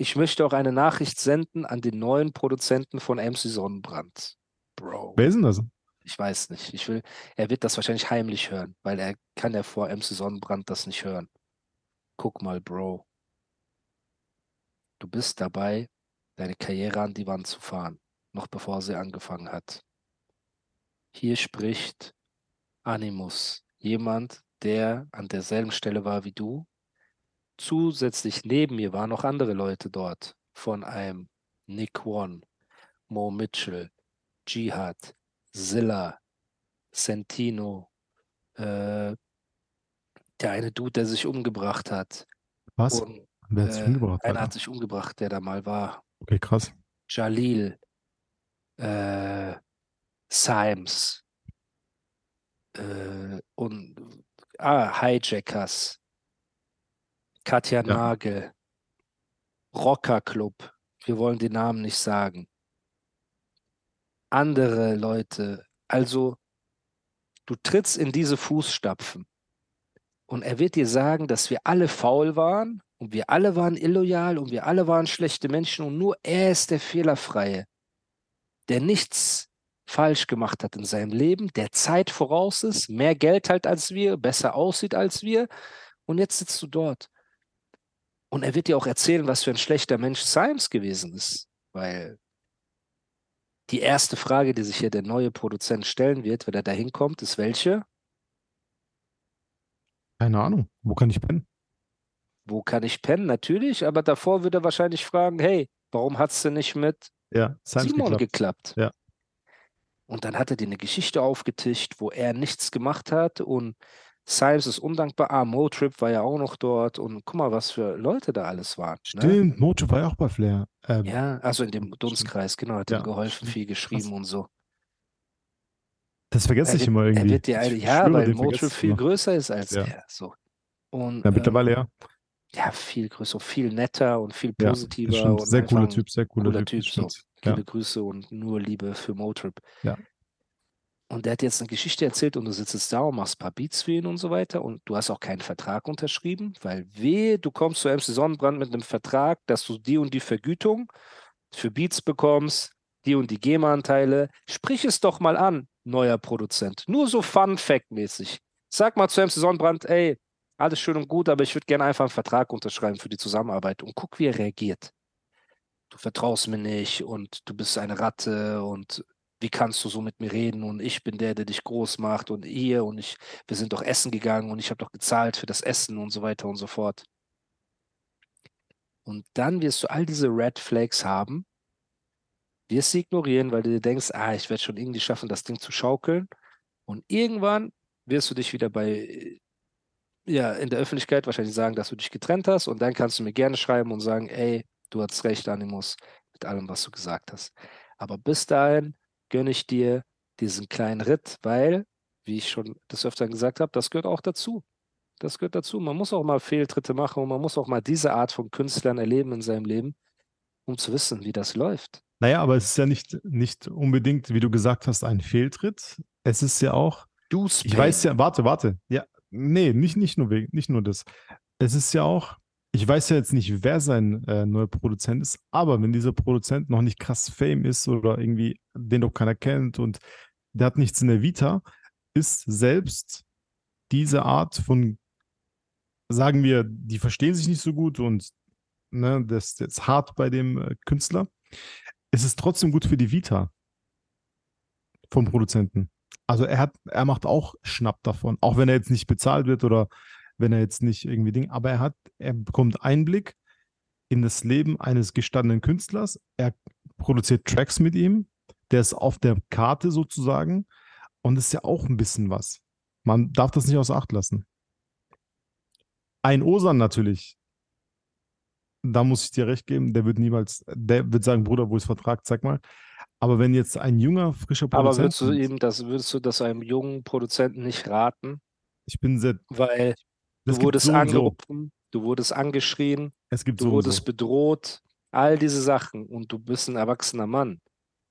Ich möchte auch eine Nachricht senden an den neuen Produzenten von MC Sonnenbrand. Bro. Wer ist denn das? Ich weiß nicht. Ich will, er wird das wahrscheinlich heimlich hören, weil er kann ja vor MC Sonnenbrand das nicht hören. Guck mal, Bro. Du bist dabei, deine Karriere an die Wand zu fahren, noch bevor sie angefangen hat. Hier spricht Animus, jemand, der an derselben Stelle war wie du, zusätzlich neben mir waren noch andere Leute dort, von einem Nick One, Mo Mitchell, Jihad, Zilla, Sentino, äh, der eine Dude, der sich umgebracht hat. Was? Und, Wer hat sich äh, umgebracht? Einer Alter? hat sich umgebracht, der da mal war. Okay, krass. Jalil, äh, Symes äh, und ah, Hijackers, Katja Ja. Nagel, Rocker Club, wir wollen den Namen nicht sagen. Andere Leute, also du trittst in diese Fußstapfen und er wird dir sagen, dass wir alle faul waren und wir alle waren illoyal und wir alle waren schlechte Menschen und nur er ist der Fehlerfreie, der nichts falsch gemacht hat in seinem Leben, der Zeit voraus ist, mehr Geld hat als wir, besser aussieht als wir und jetzt sitzt du dort. Und er wird dir auch erzählen, was für ein schlechter Mensch Symes gewesen ist, weil die erste Frage, die sich hier der neue Produzent stellen wird, wenn er da hinkommt, ist welche? Keine Ahnung. Wo kann ich pennen? Wo kann ich pennen? Natürlich, aber davor wird er wahrscheinlich fragen, hey, warum hat es denn nicht mit Ja, Simon geklappt. geklappt? Ja. Und dann hat er dir eine Geschichte aufgetischt, wo er nichts gemacht hat und Symes ist undankbar. Ah, Motrip war ja auch noch dort und guck mal, was für Leute da alles waren. Ne? Stimmt, Mojo war ja auch bei Flair. Ähm, Ja, also in dem Dunstkreis, genau, hat ihm Ja, geholfen, stimmt. viel geschrieben Krass. und so. Das vergesse Er ich wird, immer er irgendwie. wird dir ja, schwöre, weil Motrip viel immer. größer ist als Ja. er. So. Und Ja, mittlerweile ähm, ja. ja, viel größer, viel netter und viel Ja, positiver stimmt. und Sehr cooler Typ, sehr cooler, cooler Typ. Typ. So. stimmt. Ja. Liebe Grüße und nur Liebe für Motrip. Ja. Und der hat jetzt eine Geschichte erzählt und du sitzt jetzt da und machst ein paar Beats für ihn und so weiter und du hast auch keinen Vertrag unterschrieben, weil wehe, du kommst zu MC Sonnenbrand mit einem Vertrag, dass du die und die Vergütung für Beats bekommst, die und die GEMA-Anteile. Sprich es doch mal an, neuer Produzent. Nur so Fun-Fact-mäßig. Sag mal zu MC Sonnenbrand, ey, alles schön und gut, aber ich würde gerne einfach einen Vertrag unterschreiben für die Zusammenarbeit und guck, wie er reagiert. Du vertraust mir nicht und du bist eine Ratte und wie kannst du so mit mir reden und ich bin der, der dich groß macht und ihr und ich, wir sind doch essen gegangen und ich habe doch gezahlt für das Essen und so weiter und so fort. Und dann wirst du all diese Red Flags haben, wirst sie ignorieren, weil du dir denkst, ah, ich werde schon irgendwie schaffen, das Ding zu schaukeln. Und irgendwann wirst du dich wieder bei, ja, in der Öffentlichkeit wahrscheinlich sagen, dass du dich getrennt hast und dann kannst du mir gerne schreiben und sagen, ey, du hast recht, Animus, mit allem, was du gesagt hast. Aber bis dahin gönne ich dir diesen kleinen Ritt, weil, wie ich schon des Öfteren gesagt habe, das gehört auch dazu. Das gehört dazu. Man muss auch mal Fehltritte machen und man muss auch mal diese Art von Künstlern erleben in seinem Leben, um zu wissen, wie das läuft. Naja, aber es ist ja nicht, nicht unbedingt, wie du gesagt hast, ein Fehltritt. Es ist ja auch, Du ich weiß ja, warte, warte. Ja, nee, nicht, nicht, nur, wegen- nicht nur das. Es ist ja auch, ich weiß ja jetzt nicht, wer sein äh, neuer Produzent ist, aber wenn dieser Produzent noch nicht krass Fame ist oder irgendwie den doch keiner kennt und der hat nichts in der Vita, ist selbst diese Art von, sagen wir, die verstehen sich nicht so gut und ne, das, ist hart bei dem äh, Künstler, es ist trotzdem gut für die Vita vom Produzenten. Also er hat, er macht auch Schnapp davon, auch wenn er jetzt nicht bezahlt wird oder wenn er jetzt nicht irgendwie Ding, aber er hat, er bekommt Einblick in das Leben eines gestandenen Künstlers. Er produziert Tracks mit ihm, der ist auf der Karte sozusagen und das ist ja auch ein bisschen was. Man darf das nicht außer Acht lassen. Ein Osan natürlich. Da muss ich dir recht geben, der wird niemals, der wird sagen, Bruder, wo ist Vertrag, zeig mal. Aber wenn jetzt ein junger, frischer Aber Produzent würdest du ihm das, würdest du das einem jungen Produzenten nicht raten? ich bin sehr, Weil du wurdest so und so. angerufen, du wurdest angeschrien, du so wurdest bedroht, all diese Sachen und du bist ein erwachsener Mann.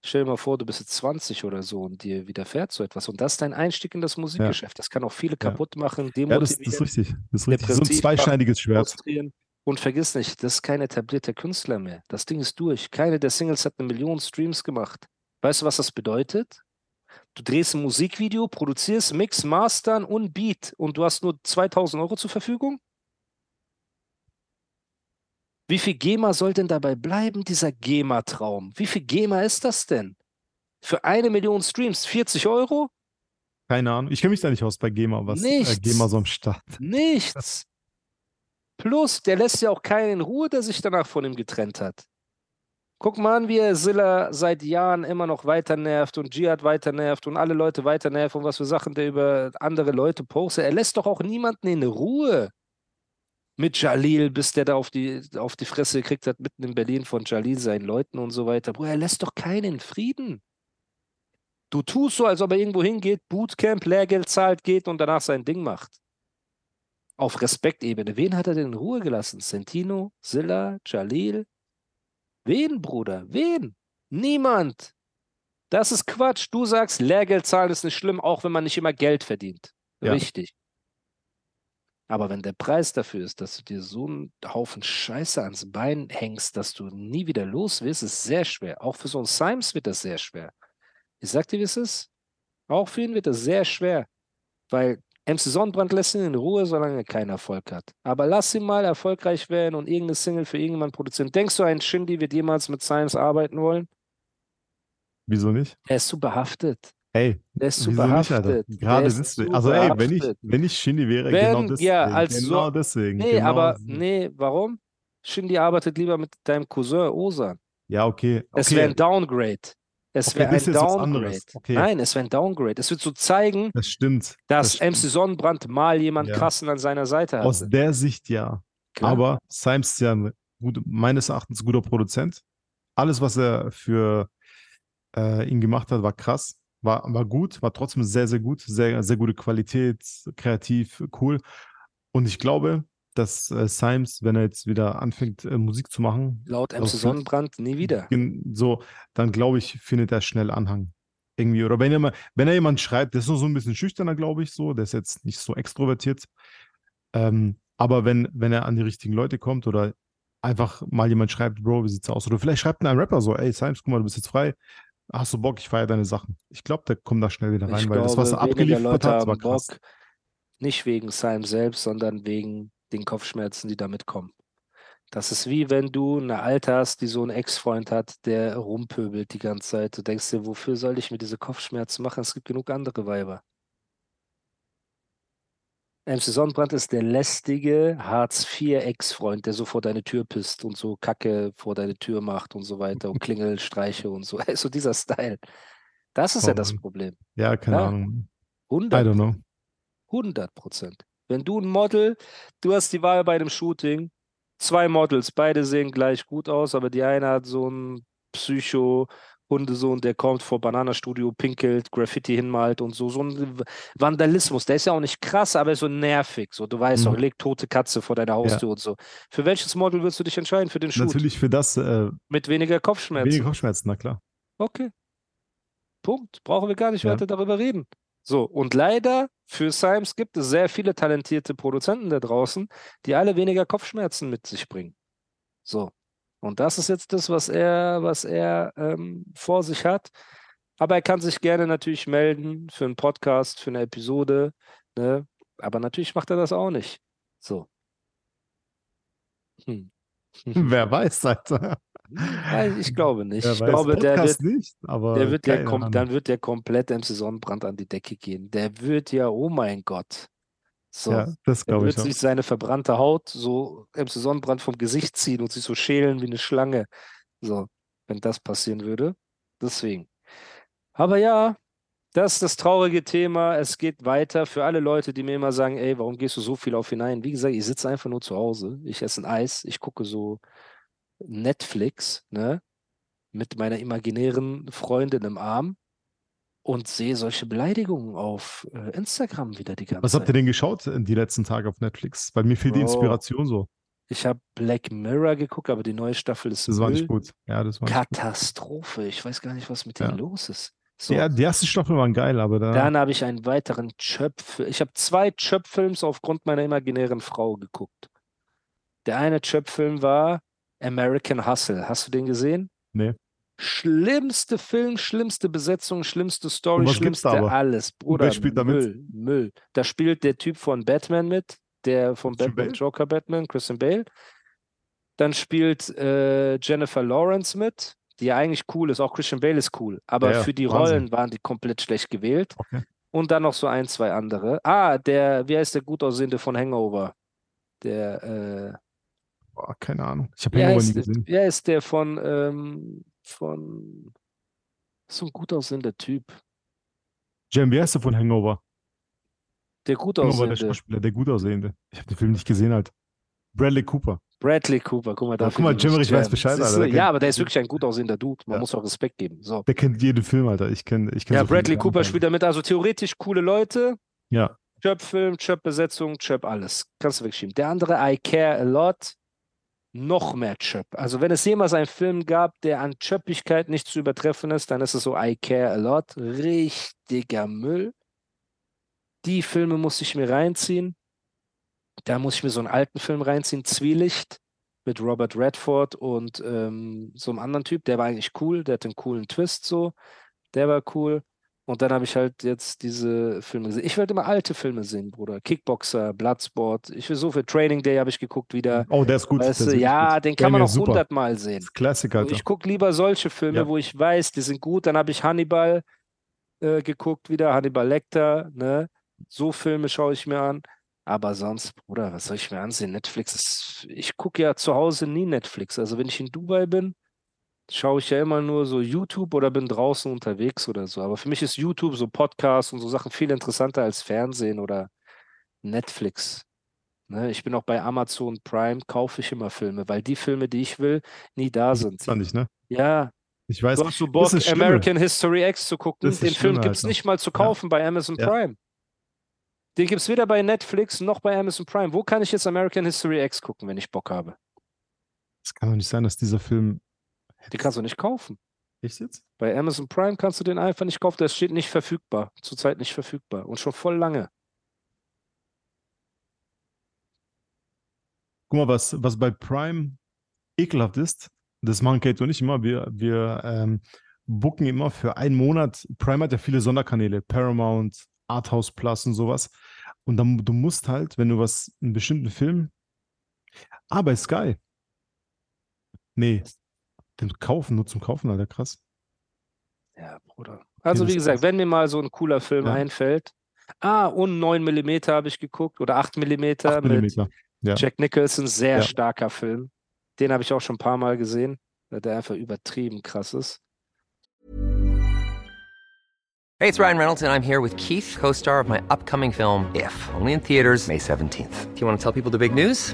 Stell dir mal vor, du bist jetzt 20 oder so und dir widerfährt so etwas. Und das ist dein Einstieg in das Musikgeschäft. Das kann auch viele Ja. kaputt machen, Ja, das, das ist richtig. Das ist richtig. So ein zweischneidiges Schwert. Und vergiss nicht, das ist kein etablierter Künstler mehr. Das Ding ist durch. Keine der Singles hat eine Million Streams gemacht. Weißt du, was das bedeutet? Du drehst ein Musikvideo, produzierst, Mix, Mastern und Beat und du hast nur 2000 Euro zur Verfügung? Wie viel GEMA soll denn dabei bleiben, dieser GEMA-Traum? Wie viel GEMA ist das denn? Für eine Million Streams 40 Euro? Keine Ahnung. Ich kenne mich da nicht aus bei GEMA, was äh, Nichts. GEMA so am Start. Nichts. Plus, der lässt ja auch keinen in Ruhe, der sich danach von ihm getrennt hat. Guck mal an, wie er Silla seit Jahren immer noch weiter nervt und Jihad weiter nervt und alle Leute weiter nervt und was für Sachen der über andere Leute postet. Er lässt doch auch niemanden in Ruhe. Mit Jalil, bis der da auf die, auf die Fresse gekriegt hat, mitten in Berlin von Jalil, seinen Leuten und so weiter. Bruder, er lässt doch keinen in Frieden. Du tust so, als ob er irgendwo hingeht, Bootcamp, Lehrgeld zahlt, geht und danach sein Ding macht. Auf Respektebene. Wen hat er denn in Ruhe gelassen? Sentino, Silla, Jalil? Wen, Bruder? Wen? Niemand. Das ist Quatsch. Du sagst, Lehrgeld zahlen ist nicht schlimm, auch wenn man nicht immer Geld verdient. Ja. Richtig. Aber wenn der Preis dafür ist, dass du dir so einen Haufen Scheiße ans Bein hängst, dass du nie wieder los wirst, ist sehr schwer. Auch für so einen Simes wird das sehr schwer. Ich sag dir, wie es ist. Auch für ihn wird das sehr schwer. Weil MC Sonnenbrand lässt ihn in Ruhe, solange er keinen Erfolg hat. Aber lass ihn mal erfolgreich werden und irgendeine Single für irgendjemanden produzieren. Denkst du, ein Shindy wird jemals mit Science arbeiten wollen? Wieso nicht? Er ist zu behaftet. Ey, Der ist zu nicht, behaftet. Der Gerade deswegen. zu Also ey, wenn ich, wenn ich Shindy wäre, Wenn- genau deswegen. ja, als so- genau deswegen. Nee, genau aber so. nee, warum? Shindy arbeitet lieber mit deinem Cousin Osan. Ja, okay. Es okay. wäre ein Downgrade. Es Okay, wäre ein Downgrade. Okay. Nein, es wäre ein Downgrade. Es wird so zeigen, Das stimmt. dass das MC Sonnenbrand mal jemand Ja. krassen an seiner Seite Aus hatte. der Sicht ja. Klar. Aber Symes ist ja ein gut, meines Erachtens guter Produzent. Alles, was er für äh, ihn gemacht hat, war krass. War, war gut, war trotzdem sehr, sehr gut. Sehr, sehr gute Qualität, kreativ, cool. Und ich glaube, dass äh, Symes, wenn er jetzt wieder anfängt, äh, Musik zu machen, Laut MC Sonnenbrand nie wieder. so, dann glaube ich, findet er schnell Anhang. Irgendwie. Oder wenn er, mal, wenn er jemand schreibt, der ist nur so ein bisschen schüchterner, glaube ich, so, der ist jetzt nicht so extrovertiert. Ähm, aber wenn, wenn er an die richtigen Leute kommt oder einfach mal jemand schreibt, Bro, wie sieht's aus? Oder vielleicht schreibt ein Rapper so, ey, Symes, guck mal, du bist jetzt frei. Hast du Bock, ich feiere deine Sachen. Ich glaube, der kommt da schnell wieder rein, Ich weil das, was er glaube, abgeliefert Leute hat, war krass. Bock. Nicht wegen Sam selbst, sondern wegen den Kopfschmerzen, die damit kommen. Das ist wie wenn du eine Alte hast, die so einen Ex-Freund hat, der rumpöbelt die ganze Zeit. Du denkst dir, wofür soll ich mir diese Kopfschmerzen machen? Es gibt genug andere Weiber. MC Sonnenbrand ist der lästige Hartz-IV-Ex-Freund, der so vor deine Tür pisst und so Kacke vor deine Tür macht und so weiter und Klingelstreiche und so. So dieser Style. Das ist ja das. Problem. Ja, keine Ja. Ahnung. I 100 don't know. 100 Prozent. Wenn du ein Model, du hast die Wahl bei einem Shooting, zwei Models, beide sehen gleich gut aus, aber die eine hat so einen Psycho-Hundesohn, der kommt vor Bananastudio, pinkelt, Graffiti hinmalt und so, so ein Vandalismus. Der ist ja auch nicht krass, aber so nervig. So, du weißt Mhm. doch, leg tote Katze vor deiner Haustür und so. Für welches Model würdest du dich entscheiden? Für den Shoot? Natürlich für das äh, Mit weniger Kopfschmerzen. weniger Kopfschmerzen, na klar. Okay. Punkt. Brauchen wir gar nicht Ja. weiter darüber reden. So, und leider für Symes gibt es sehr viele talentierte Produzenten da draußen, die alle weniger Kopfschmerzen mit sich bringen. So. Und das ist jetzt das, was er, was er ähm, vor sich hat. Aber er kann sich gerne natürlich melden für einen Podcast, für eine Episode. Ne? Aber natürlich macht er das auch nicht. So. Hm. Wer weiß, Alter. Ich glaube nicht. Wer ich glaube, der wird, nicht, aber der wird ja kom dann wird der komplett MC Sonnenbrand an die Decke gehen. Der wird ja, oh mein Gott. So. Ja, das glaube wird ich auch. sich seine verbrannte Haut so MC Sonnenbrand vom Gesicht ziehen und sich so schälen wie eine Schlange. So, wenn das passieren würde. Deswegen. Aber ja, Das ist das traurige Thema. Es geht weiter für alle Leute, die mir immer sagen, ey, warum gehst du so viel auf hinein? Wie gesagt, ich sitze einfach nur zu Hause. Ich esse ein Eis, ich gucke so Netflix, ne? Mit meiner imaginären Freundin im Arm und sehe solche Beleidigungen auf äh, Instagram wieder die ganze Was habt ihr Zeit. denn geschaut in die letzten Tage auf Netflix? Weil mir fehlt die Bro. Inspiration so. Ich habe Black Mirror geguckt, aber die neue Staffel ist Das war Müll. nicht gut. Ja, das war. Katastrophe. Ich weiß gar nicht, was mit Ja. denen los ist. So. Ja, die erste Staffel waren geil, aber da. Dann habe ich einen weiteren Chöpf. Ich habe zwei Chöpf-Films aufgrund meiner imaginären Frau geguckt. Der eine Chöpf-Film war American Hustle. Hast du den gesehen? Nee. Schlimmste Film, schlimmste Besetzung, schlimmste Story, schlimmste alles. Bruder, wer spielt da mit? Müll, Müll. Da spielt der Typ von Batman mit, der von Batman, Bale? Joker Batman, Christian Bale. Dann spielt äh, Jennifer Lawrence mit, die ja eigentlich cool ist. Auch Christian Bale ist cool. Aber ja, für die Wahnsinn. Rollen waren die komplett schlecht gewählt. Okay. Und dann noch so ein, zwei andere. Ah, der, wie heißt der gut aussehende von Hangover? Der, äh, Boah, keine Ahnung. Ich habe wer Hangover nie ist, gesehen. wer ist der von, ähm, von, so ein gut aussehender Typ. Jam, wie heißt der von Hangover? Der gut Hangover, der aussehende. Schauspieler, der gut aussehende. Ich habe den Film nicht gesehen halt. Bradley Cooper. Bradley Cooper, guck mal, Ja, dafür guck mal, Jemmerich ich weiß. Bescheid, Alter, Ja, aber der ist wirklich ein gut aussehender Dude. Man Ja. muss auch Respekt geben. So. Der kennt jeden Film, Alter. Ich kenne ich kenn Ja, so Bradley Cooper spielt damit, also theoretisch coole Leute. Ja. Chöp-Film, Chöp-Besetzung, Chöp alles. Kannst du wegschieben. Der andere, I Care a Lot, noch mehr Chöp. Also wenn es jemals einen Film gab, der an Chöppigkeit nicht zu übertreffen ist, dann ist es so I Care a Lot. Richtiger Müll. Die Filme muss ich mir reinziehen. Da muss ich mir so einen alten Film reinziehen, Zwielicht mit Robert Redford und ähm, so einem anderen Typ. Der war eigentlich cool, der hatte einen coolen Twist so. Der war cool. Und dann habe ich halt jetzt diese Filme gesehen. Ich wollte immer alte Filme sehen, Bruder. Kickboxer, Bloodsport. Ich will so für Training Day habe ich geguckt wieder. Oh, der ist gut. Weißt ist ja, gut. den kann man auch hundertmal sehen. Das ist Alter. Ich gucke lieber solche Filme, Ja. wo ich weiß, die sind gut. Dann habe ich Hannibal äh, geguckt wieder, Hannibal Lecter. Ne? So Filme schaue ich mir an. Aber sonst, Bruder, was soll ich mir ansehen? Netflix ist. Ich gucke ja zu Hause nie Netflix. Also wenn ich in Dubai bin, schaue ich ja immer nur so YouTube oder bin draußen unterwegs oder so. Aber für mich ist YouTube, so Podcasts und so Sachen viel interessanter als Fernsehen oder Netflix. Ne? Ich bin auch bei Amazon Prime, kaufe ich immer Filme, weil die Filme, die ich will, nie da sind. Fand ich, ne? Ja, Ich weiß. du hast so Bock, ist. American History X zu gucken. Den Film gibt es Alter. nicht mal zu Ja. kaufen bei Amazon Ja. Prime. Den gibt es weder bei Netflix noch bei Amazon Prime. Wo kann ich jetzt American History X gucken, wenn ich Bock habe? Es kann doch nicht sein, dass dieser Film. Den kannst du nicht kaufen. Echt jetzt? Bei Amazon Prime kannst du den einfach nicht kaufen. Der steht nicht verfügbar. Zurzeit nicht verfügbar. Und schon voll lange. Guck mal, was, was bei Prime ekelhaft ist, das machen Kate und ich immer. Wir, wir ähm, booken immer für einen Monat. Prime hat ja viele Sonderkanäle, Paramount, Arthouse Plus und sowas. Und dann du musst halt, wenn du was, einen bestimmten Film. Ah, bei Sky. Nee, den kaufen, nur zum Kaufen, Alter, krass. Ja, Bruder. Also, wie gesagt, krass. wenn mir mal so ein cooler Film Ja. einfällt. Ah, und 9 mm habe ich geguckt. Oder 8 mm 8 mit Millimeter. Ja. Jack Nicholson. Sehr Ja. starker Film. Den habe ich auch schon ein paar Mal gesehen, weil der einfach übertrieben krass ist. Hey, it's Ryan Reynolds, and I'm here with Keith, co star of my upcoming film, If, only in theaters, May 17th. Do you want to tell people the big news?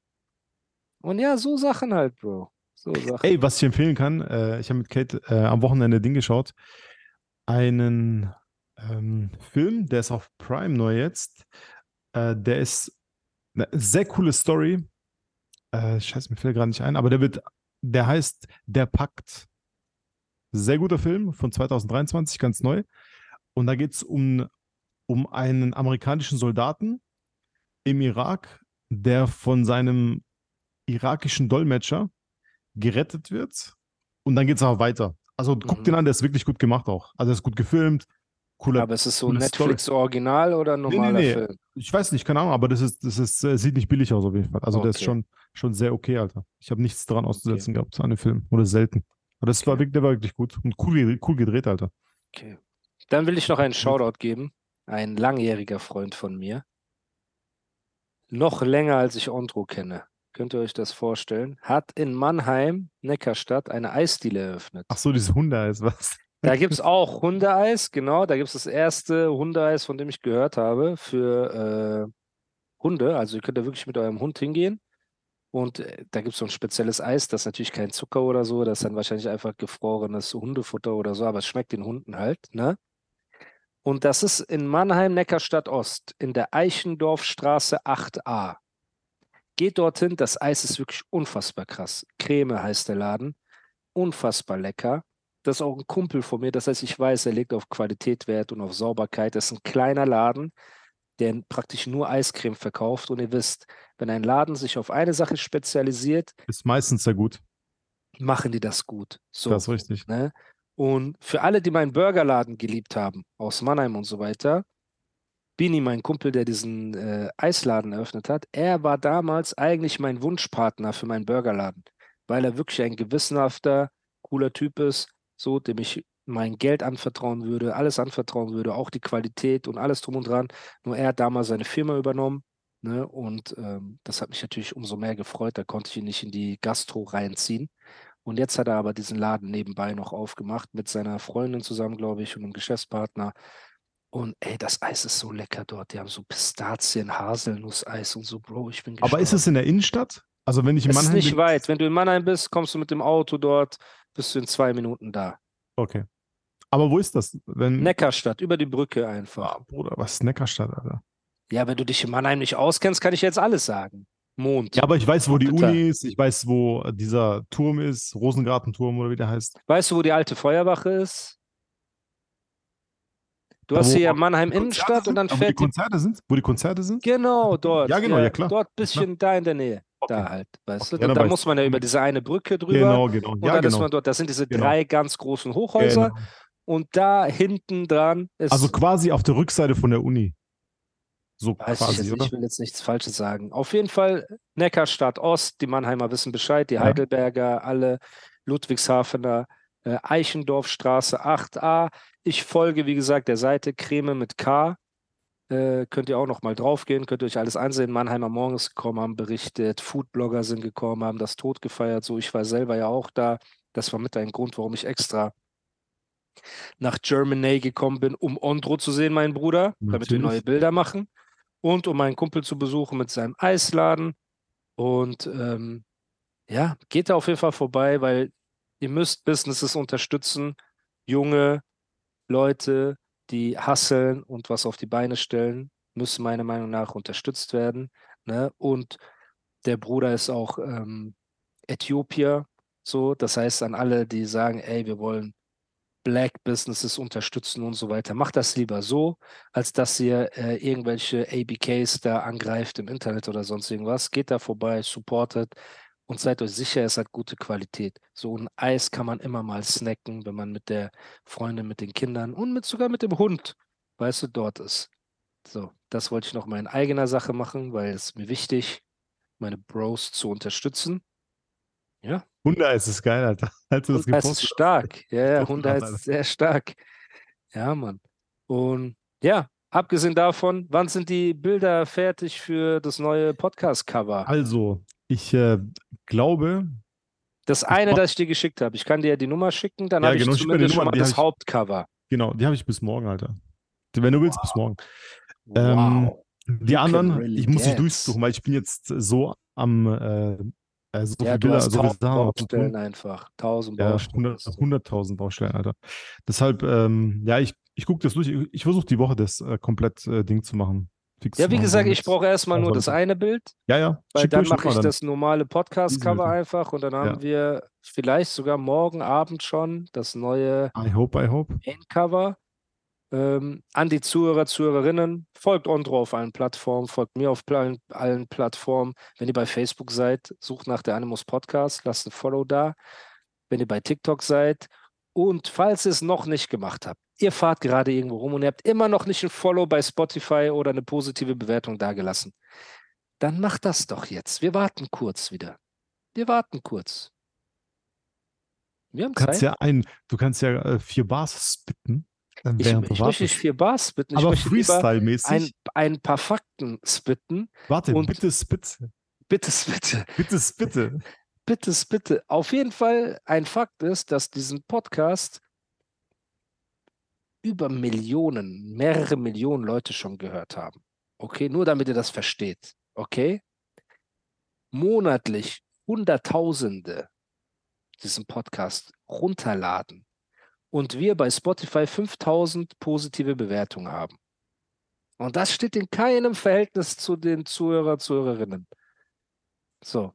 Und ja, so Sachen halt, Bro. So Sachen. Ey, was ich empfehlen kann, äh, ich habe mit Kate äh, am Wochenende Ding geschaut. Einen ähm, Film, der ist auf Prime neu jetzt. Äh, der ist eine sehr coole Story. Äh, scheiße, mir fällt gerade nicht ein, aber der wird, der heißt Der Pakt. Sehr guter Film von 2023, ganz neu. Und da geht es um, um einen amerikanischen Soldaten im Irak, der von seinem irakischen Dolmetscher gerettet wird. Und dann geht es aber weiter. Also guck Mhm. den an, der ist wirklich gut gemacht auch. Also er ist gut gefilmt. Cooler. Aber ist es so. Netflix-Original oder ein Nee, nee, normaler nee. Film? Ich weiß nicht, keine Ahnung, aber das ist, das ist, äh, sieht nicht billig aus auf jeden Fall. Also der ist Okay. schon, schon sehr okay, Alter. Ich habe nichts dran auszusetzen gehabt an dem Film. Oder selten. Aber das war Okay. wirklich, der war wirklich gut. Und cool, cool gedreht, Alter. Okay. Dann will ich noch einen Shoutout geben. Ein langjähriger Freund von mir. Noch länger als ich Ondro kenne. Könnt ihr euch das vorstellen? Hat in Mannheim, Neckarstadt, eine Eisdiele eröffnet. Ach so, dieses Hundeeis, was? Da gibt es auch Hundeeis, genau. Da gibt es das erste Hundeeis, von dem ich gehört habe, für äh, Hunde. Also ihr könnt da wirklich mit eurem Hund hingehen. Und äh, da gibt es so ein spezielles Eis, das ist natürlich kein Zucker oder so, das ist dann wahrscheinlich einfach gefrorenes Hundefutter oder so, aber es schmeckt den Hunden halt, ne? Und das ist in Mannheim, Neckarstadt Ost, in der Eichendorfstraße 8a. Geht dorthin, das Eis ist wirklich unfassbar krass. Creme heißt der Laden. Unfassbar lecker. Das ist auch ein Kumpel von mir, das heißt, ich weiß, er legt auf Qualität Wert und auf Sauberkeit. Das ist ein kleiner Laden, der praktisch nur Eiscreme verkauft. Und ihr wisst, wenn ein Laden sich auf eine Sache spezialisiert, Ist meistens sehr gut. machen die das gut. So. Das ist richtig. Ne? Und für alle, die meinen Burgerladen geliebt haben, aus Mannheim und so weiter, Bini, mein Kumpel, der diesen äh, Eisladen eröffnet hat, er war damals eigentlich mein Wunschpartner für meinen Burgerladen, weil er wirklich ein gewissenhafter, cooler Typ ist, so, dem ich mein Geld anvertrauen würde, alles anvertrauen würde, auch die Qualität und alles drum und dran. Nur er hat damals seine Firma übernommen. Ne? Und ähm, das hat mich natürlich umso mehr gefreut. Da konnte ich ihn nicht in die Gastro reinziehen. Und jetzt hat er aber diesen Laden nebenbei noch aufgemacht mit seiner Freundin zusammen, glaube ich, und einem Geschäftspartner. Und ey, das Eis ist so lecker dort. Die haben so Pistazien, Haselnusseis und so, Bro. Ich bin Aber ist es in der Innenstadt? Also wenn ich in Es ist Mannheim nicht bin. weit. Wenn du in Mannheim bist, kommst du mit dem Auto dort, bist du in zwei Minuten da. Okay. Aber wo ist das? Wenn. Neckarstadt, über die Brücke einfach. Ah, Bruder, was ist Neckarstadt, Alter? Ja, wenn du dich in Mannheim nicht auskennst, kann ich jetzt alles sagen. Mond. Ja, aber ich weiß, wo die. Uni ist, ich weiß, wo dieser Turm ist, Rosengartenturm oder wie der heißt. Weißt du, wo die alte Feuerwache ist? Du Da, hast hier auch Mannheim Innenstadt und dann sind? Da, wo die fährt Konzerte sind? Wo die Konzerte sind? Genau, dort. Ja, genau, ja, klar. Dort ein Ja, bisschen da in der Nähe. Da Okay. halt, weißt Okay, du? ja, Da, da muss man ja über diese eine Brücke drüber. Genau, genau. Und Ja, dann ist genau. man dort. Das sind diese Genau. drei ganz großen Hochhäuser. genau. Und da hinten dran ist. Also quasi auf der Rückseite von der Uni. So weiß ich, quasi, jetzt, oder? ich will jetzt nichts Falsches sagen. Auf jeden Fall Neckarstadt Ost, die Mannheimer wissen Bescheid, die Ja. Heidelberger, alle Ludwigshafener, äh, Eichendorfstraße 8a. Ich folge, wie gesagt, der Seite Creme mit K. Äh, könnt ihr auch noch mal draufgehen, könnt ihr euch alles ansehen. Mannheimer Morgens gekommen, haben berichtet, Foodblogger sind gekommen, haben das Tod gefeiert. So, ich war selber ja auch da. Das war mit ein Grund, warum ich extra nach Germany gekommen bin, um Ondro zu sehen, mein Bruder, damit wir Natürlich. neue Bilder machen und um meinen Kumpel zu besuchen mit seinem Eisladen. Und ähm, ja, geht da auf jeden Fall vorbei, weil ihr müsst Businesses unterstützen, junge Leute, die hasseln und was auf die Beine stellen, müssen meiner Meinung nach unterstützt werden. Ne? Und der Bruder ist auch ähm, Äthiopier, so, das heißt an alle, die sagen, ey, wir wollen Black Businesses unterstützen und so weiter. Macht das lieber so, als dass ihr äh, irgendwelche ABKs da angreift im Internet oder sonst irgendwas. Geht da vorbei, supportet und seid euch sicher, es hat gute Qualität. So ein Eis kann man immer mal snacken, wenn man mit der Freundin, mit den Kindern und mit sogar mit dem Hund, weißt du, dort ist. So, das wollte ich noch mal in eigener Sache machen, weil es mir wichtig, meine Bros zu unterstützen. Ja, Hundeeis ist geil, Alter. Als du das ist stark. Ja, ja, Hundeeis ist sehr stark. Ja, Mann. Und ja, abgesehen davon, wann sind die Bilder fertig für das neue Podcast-Cover? Also, ich äh, glaube, Das eine, das ich dir geschickt habe. Ich kann dir die Nummer schicken, dann Ja, habe ich genau, die zumindest schon mal das ich- Hauptcover. genau, die habe ich bis morgen, Alter. Wenn du willst, bis morgen. Ähm, Wow. Die anderen, really ich muss sie durchsuchen, weil ich bin jetzt so am äh, äh, so Ja, viele du Bilder, hast so viele tausend Sachen Baustellen einfach. Tausend Ja, Baustellen. 100 100.000 Baustellen, Alter. Deshalb, ähm, ja, ich, ich gucke das durch. Ich, ich versuche die Woche das äh, komplett äh, Ding zu machen. Fix Ja, wie gesagt, ich brauche erstmal nur das eine Bild, Ja, ja. weil schick dann mache ich das normale Podcast-Cover einfach und dann haben Ja. wir vielleicht sogar morgen Abend schon das neue I hope, I hope. Endcover. Ähm, an die Zuhörer, Zuhörerinnen, folgt Ondro auf allen Plattformen, folgt mir auf allen, allen Plattformen. Wenn ihr bei Facebook seid, sucht nach der Animus Podcast, lasst ein Follow da. Wenn ihr bei TikTok seid und falls ihr es noch nicht gemacht habt, ihr fahrt gerade irgendwo rum und ihr habt immer noch nicht ein Follow bei Spotify oder eine positive Bewertung dagelassen, dann macht das doch jetzt. Wir warten kurz wieder. Wir warten kurz. Wir haben Du kannst Zeit. ja ein, du kannst ja äh, vier Bars spitten, äh, Ich, ich möchte nicht vier Bars spitten. Aber lieber ein, Freestyle-mäßig. ein paar Fakten spitten. Warte, und- bitte spit. Bitte, bitte, Bitte spitte. bitte, bitte. Auf jeden Fall ein Fakt ist, dass diesen Podcast über Millionen, mehrere Millionen Leute schon gehört haben. Okay, nur damit ihr das versteht. Okay? Monatlich Hunderttausende diesen Podcast runterladen und wir bei Spotify 5000 positive Bewertungen haben. Und das steht in keinem Verhältnis zu den Zuhörer, Zuhörerinnen. So.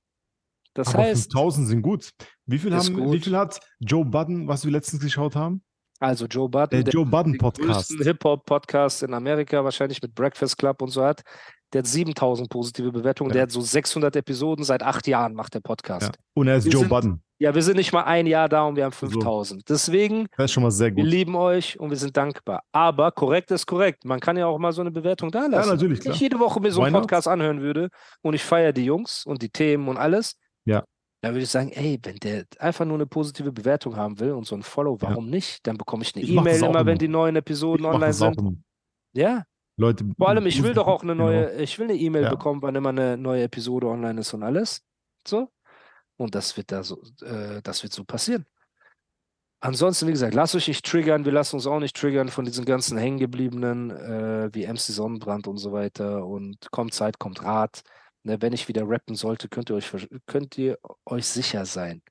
Das Aber heißt, 5000 sind gut. Wie viel, haben, gut. wie viel hat Joe Budden, was wir letztens geschaut haben? Also Joe Budden, Der der Joe Budden den Podcast. größten Hip-Hop-Podcast in Amerika, wahrscheinlich mit Breakfast Club und so hat, der hat 7000 positive Bewertungen. Ja. Der hat so 600 Episoden, seit acht Jahren macht der Podcast. Ja. Und er ist Wir Joe sind- Budden. Ja, wir sind nicht mal ein Jahr da und wir haben 5000. Deswegen, Das ist schon mal sehr wir gut. lieben euch und wir sind dankbar. Aber korrekt ist korrekt. Man kann ja auch mal so eine Bewertung da lassen. natürlich, Wenn ich jede Woche mir so einen? Podcast anhören würde und ich feiere die Jungs und die Themen und alles, Ja. Dann würde ich sagen, ey, wenn der einfach nur eine positive Bewertung haben will und so ein Follow, Ja. warum nicht? Dann bekomme ich eine Ich E-Mail immer, wenn die neuen Ich Episoden mach online sind. immer. Ja, Leute, vor allem, ich will doch auch eine Genau. neue, ich will eine E-Mail Ja. bekommen, wann immer eine neue Episode online ist und alles. So. Und das wird da so, äh, das wird so passieren. Ansonsten, wie gesagt, lasst euch nicht triggern, wir lassen uns auch nicht triggern von diesen ganzen hängengebliebenen, äh, wie MC Sonnenbrand und so weiter. Und kommt Zeit, kommt Rat. Ne, wenn ich wieder rappen sollte, könnt ihr euch, könnt ihr euch sicher sein.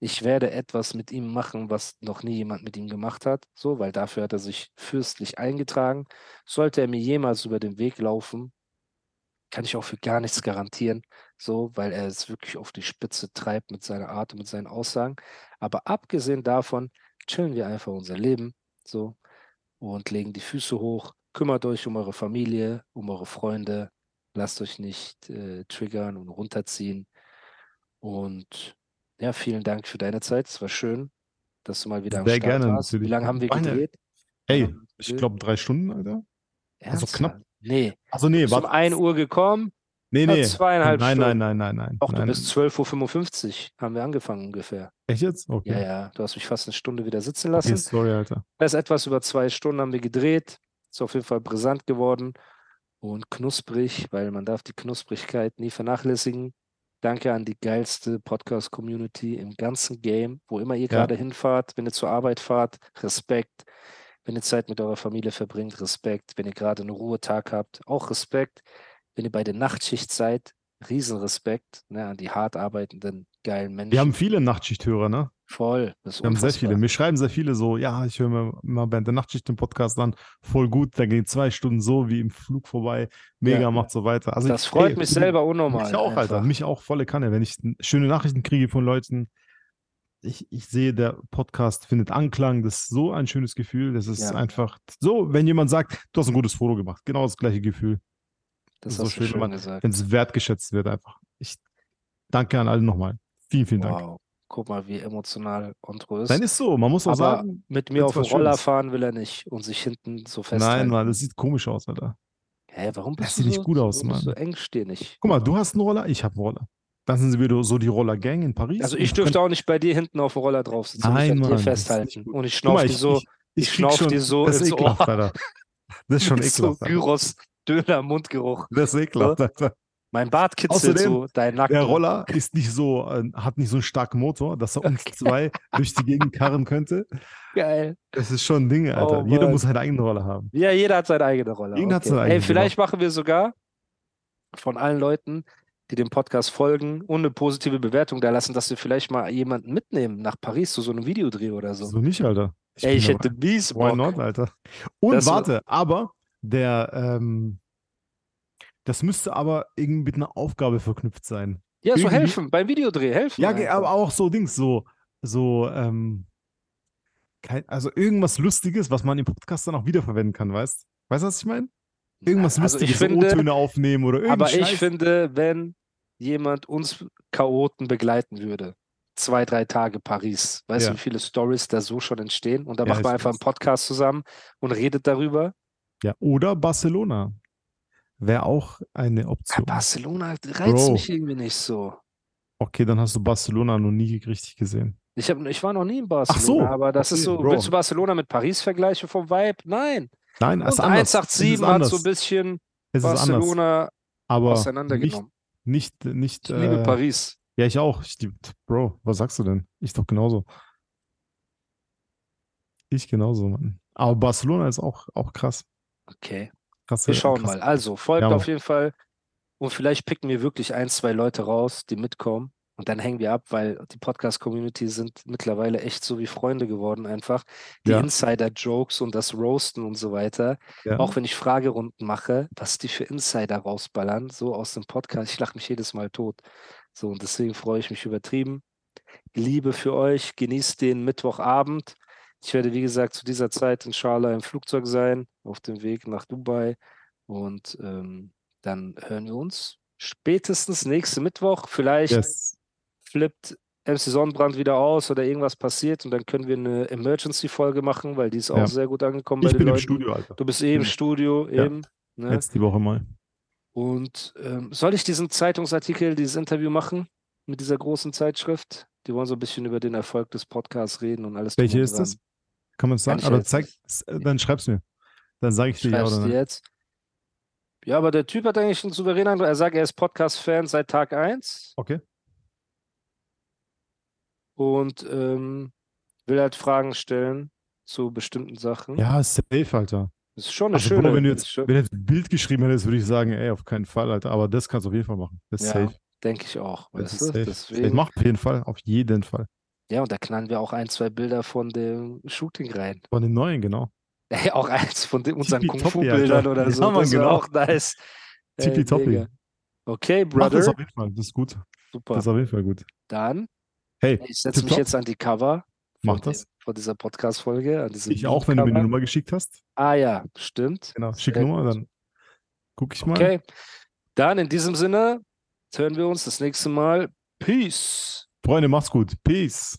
Ich werde etwas mit ihm machen, was noch nie jemand mit ihm gemacht hat. So, weil dafür hat er sich fürstlich eingetragen. Sollte er mir jemals über den Weg laufen, kann ich auch für gar nichts garantieren, so, weil er es wirklich auf die Spitze treibt mit seiner Art und mit seinen Aussagen. Aber abgesehen davon chillen wir einfach unser Leben, so, und legen die Füße hoch. Kümmert euch um eure Familie, um eure Freunde. Lasst euch nicht äh, triggern und runterziehen. Und ja, vielen Dank für deine Zeit. Es war schön, dass du mal wieder am Sehr Start gerne, warst. Wie natürlich. lange haben wir Meine- gedreht? Ey, ich glaube drei Stunden, Alter. Also knapp. Ernsthaft? Nee. Also nee, Bist um warte. 1 Uhr gekommen, Nee, nee. zweieinhalb nein, nein, Stunden. nein, nein, nein. Doch, du nein. bist 12.55 Uhr, haben wir angefangen ungefähr. Echt jetzt? Okay. Ja, ja, du hast mich fast eine Stunde wieder sitzen Okay, lassen. sorry, Alter. Das ist etwas über zwei Stunden haben wir gedreht. Ist auf jeden Fall brisant geworden und knusprig, weil man darf die Knusprigkeit nie vernachlässigen. Danke an die geilste Podcast-Community im ganzen Game, wo immer ihr Ja. gerade hinfahrt, wenn ihr zur Arbeit fahrt, Respekt. Wenn ihr Zeit mit eurer Familie verbringt, Respekt. Wenn ihr gerade einen Ruhetag habt, auch Respekt. Wenn ihr bei der Nachtschicht seid, Riesenrespekt ne, an die hart arbeitenden, geilen Menschen. Wir haben viele Nachtschichthörer, ne? voll. Wir haben sehr viele. Mir schreiben sehr viele so, ja, ich höre mir mal während der Nachtschicht den Podcast an. Voll gut, da gehen zwei Stunden so wie im Flug vorbei. Mega, Ja. macht so weiter. Also Das ich- freut ey, mich selber unnormal. Mich auch, Alter. einfach. Mich auch volle Kanne. Wenn ich schöne Nachrichten kriege von Leuten, ich, ich sehe, der Podcast findet Anklang. Das ist so ein schönes Gefühl. Das ist Ja. einfach so, wenn jemand sagt, du hast ein gutes Foto gemacht. Genau das gleiche Gefühl. Das so hast du schön, schön gesagt. Wenn es wertgeschätzt wird, einfach. Ich danke an alle nochmal. Vielen, vielen Dank. Wow. Guck mal, wie emotional Ondro ist. Nein, ist so. Man muss auch Aber sagen, mit mir auf dem was Roller Schönes. fahren will er nicht und sich hinten so festhalten. nein, Mann, das sieht komisch aus, Alter. Hä, warum Das bist sieht du nicht so, gut aus, bist du Mann. engstirnig? Guck mal, du hast einen Roller, ich habe einen Roller. Dann sind wir so die Roller-Gang in Paris. Also und ich dürfte auch nicht bei dir hinten auf dem Roller drauf sitzen und Nein, an Mann, dir das ist festhalten. Und ich schnauf dir so, ich krieg schnauf schon- dir so Das ist ins ekelhaft, Ohr. Alter. Das ist schon so ekelhaft. Alter. Gyros, Döner, Mundgeruch. Das ist ekelhaft, Alter. Mein Bart kitzelt Außerdem, so dein Nacken. Der Roller ist nicht so, äh, hat nicht so einen starken Motor, dass er uns zwei durch die Gegend karren könnte. Geil. Das ist schon ein Ding, Alter. Oh, Jeder muss seinen eigenen Roller haben. Ja, jeder hat seine eigene Rolle. Jeder hat okay. seine Ey, eigene vielleicht machen wir sogar von allen Leuten, die dem Podcast folgen und eine positive Bewertung da lassen, dass wir vielleicht mal jemanden mitnehmen nach Paris zu so einem Videodreh oder so. So nicht, Alter. Ey, bin ich dabei. hätte mies Why Bock. not, Alter? Und Das- warte, aber der, ähm, Das müsste aber irgendwie mit einer Aufgabe verknüpft sein. Ja, so Irgendwie- helfen, beim Videodreh, helfen. Ja, einfach. aber auch so Dings, so, so, ähm, kein, also irgendwas Lustiges, was man im Podcast dann auch wiederverwenden kann, weißt Weißt du, was ich meine? Irgendwas Also ich Lustiges, so O-Töne aufnehmen oder irgendwas. Aber ich finde, wenn jemand uns Chaoten begleiten würde, zwei, drei Tage Paris, weißt Ja. du, wie viele Stories da so schon entstehen? Und da Ja, macht man einfach einen. Podcast zusammen und redet darüber. Ja, oder Barcelona. Wäre auch eine Ja, Option. Barcelona reizt Bro. mich irgendwie nicht so. Okay, dann hast du Barcelona noch nie richtig gesehen. Ich, hab, ich war noch nie in Barcelona, so, aber das ist okay, so, Bro. willst du Barcelona mit Paris vergleichen vom Vibe? Nein. Nein, ist Und anders. 187 es ist hat so ein bisschen ist. Barcelona Aber nicht, auseinandergenommen. nicht, nicht, Ich liebe äh, Paris. Ja, ich auch. Ich lieb, Bro, was sagst du denn? Ich doch genauso. Ich genauso, Mann. Aber Barcelona ist auch, auch krass. Okay. krass Wir schauen krass. mal. Also, folgt Ja, auf jeden Fall. Und vielleicht picken wir wirklich ein, zwei Leute raus, die mitkommen. Und dann hängen wir ab, weil die Podcast-Community sind mittlerweile echt so wie Freunde geworden, einfach. Die Ja. Insider-Jokes und das Roasten und so weiter. Ja. Auch wenn ich Fragerunden mache, was die für Insider rausballern, so aus dem Podcast. Ich lache mich jedes Mal tot. So, und deswegen freue ich mich übertrieben. Liebe für euch, genießt den Mittwochabend. Ich werde, wie gesagt, zu dieser Zeit in Schala im Flugzeug sein, auf dem Weg nach Dubai. Und ähm, dann hören wir uns spätestens nächste Mittwoch. Vielleicht Yes. flippt MC Sonnenbrand wieder aus oder irgendwas passiert und dann können wir eine Emergency-Folge machen, weil die ist auch Ja. sehr gut angekommen bei Ich den bin im Leuten. Studio, Alter. Du bist eh im Studio, Ja. eben. Ne? Jetzt die Woche mal. Und ähm, soll ich diesen Zeitungsartikel, dieses Interview machen mit dieser großen Zeitschrift? Die wollen so ein bisschen über den Erfolg des Podcasts reden und alles. Welche ist das? Kann man es sagen? Aber zeig, äh, dann schreib's mir. Dann sage ich dir ja oder nein. jetzt? Ja, aber der Typ hat eigentlich einen souveränen Eindruck. Er sagt, er ist Podcast-Fan seit Tag 1 Okay. und ähm, will halt Fragen stellen zu bestimmten Sachen. Ja, safe, Alter. Das ist schon eine Also, schöne. Bro, wenn du jetzt, wenn du jetzt ein Bild geschrieben hättest, würde ich sagen, ey, auf keinen Fall, Alter. Aber das kannst du auf jeden Fall machen. Das ist Ja, safe. denke ich auch. Das ist safe. Deswegen, Mach auf jeden Fall. Auf jeden Fall. Ja, und da knallen wir auch ein, zwei Bilder von dem Shooting rein. Von den neuen, genau. Ey, auch eins von den, unseren Kung-Fu-Bildern oder Ja, so. Das genau. auch nice. Ey, Tippitoppi. mega. Okay, Mach das Brother. auf jeden Fall. Das ist gut. Super. Das ist auf jeden Fall gut. Dann, Hey, ich setze mich jetzt an die Cover Mach das. von dieser Podcast-Folge. Ich auch, wenn du mir die Cover. Nummer geschickt hast. Ah ja, stimmt. Genau. Schick Sehr Nummer, gut. dann guck ich mal. Okay. Dann in diesem Sinne hören wir uns das nächste Mal. Peace. Freunde, macht's gut. Peace.